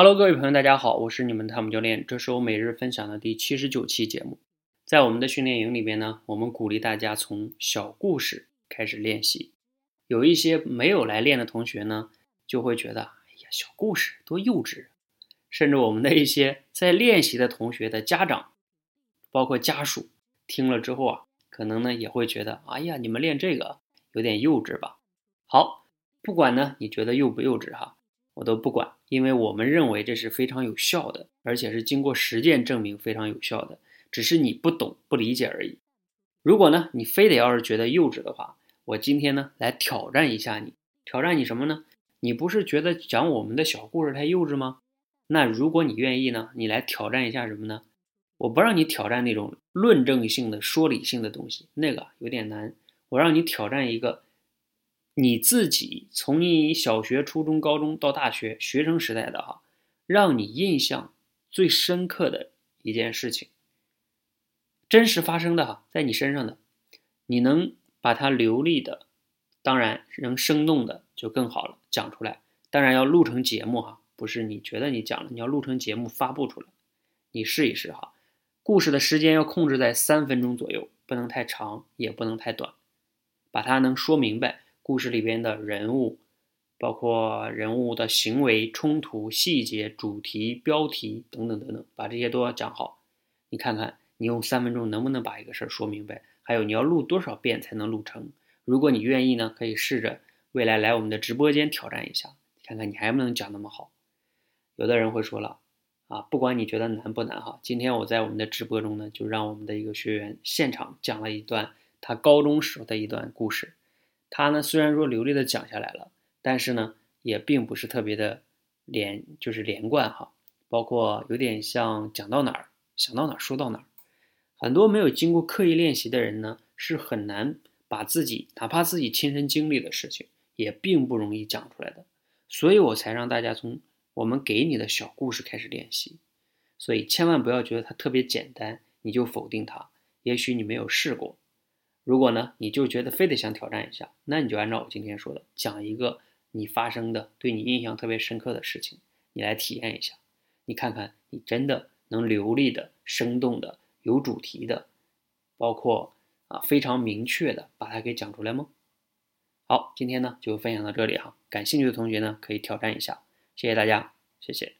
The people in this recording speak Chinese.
Hello，各位朋友，大家好，我是你们的汤姆教练，这是我每日分享的第七十九期节目。在我们的训练营里边呢，我们鼓励大家从小故事开始练习。有一些没有来练的同学呢，就会觉得，哎呀，小故事多幼稚。甚至我们的一些在练习的同学的家长，包括家属，听了之后啊，可能呢也会觉得，哎呀，你们练这个有点幼稚吧？好，不管呢你觉得幼不幼稚哈。我都不管，因为我们认为这是非常有效的，而且是经过实践证明非常有效的，只是你不懂不理解而已。如果呢，你非得要是觉得幼稚的话，我今天呢来挑战一下你，挑战你什么呢？你不是觉得讲我们的小故事太幼稚吗？那如果你愿意呢，你来挑战一下什么呢？我不让你挑战那种论证性的、说理性的东西，那个有点难。我让你挑战一个。你自己从你小学、初中、高中到大学学生时代的哈，让你印象最深刻的一件事情，真实发生的哈，在你身上的，你能把它流利的，当然能生动的就更好了，讲出来。当然要录成节目哈，不是你觉得你讲了，你要录成节目发布出来。你试一试哈，故事的时间要控制在三分钟左右，不能太长，也不能太短，把它能说明白。故事里边的人物，包括人物的行为、冲突、细节、主题、标题等等等等，把这些都要讲好。你看看，你用三分钟能不能把一个事儿说明白？还有你要录多少遍才能录成？如果你愿意呢，可以试着未来来我们的直播间挑战一下，看看你还不能讲那么好。有的人会说了，啊，不管你觉得难不难哈，今天我在我们的直播中呢，就让我们的一个学员现场讲了一段他高中时候的一段故事。他呢，虽然说流利的讲下来了，但是呢，也并不是特别的连，就是连贯哈。包括有点像讲到哪儿想到哪儿说到哪儿。很多没有经过刻意练习的人呢，是很难把自己哪怕自己亲身经历的事情，也并不容易讲出来的。所以我才让大家从我们给你的小故事开始练习。所以千万不要觉得它特别简单，你就否定它。也许你没有试过。如果呢，你就觉得非得想挑战一下，那你就按照我今天说的，讲一个你发生的对你印象特别深刻的事情，你来体验一下，你看看你真的能流利的、生动的、有主题的，包括啊非常明确的把它给讲出来吗？好，今天呢就分享到这里哈，感兴趣的同学呢可以挑战一下，谢谢大家，谢谢。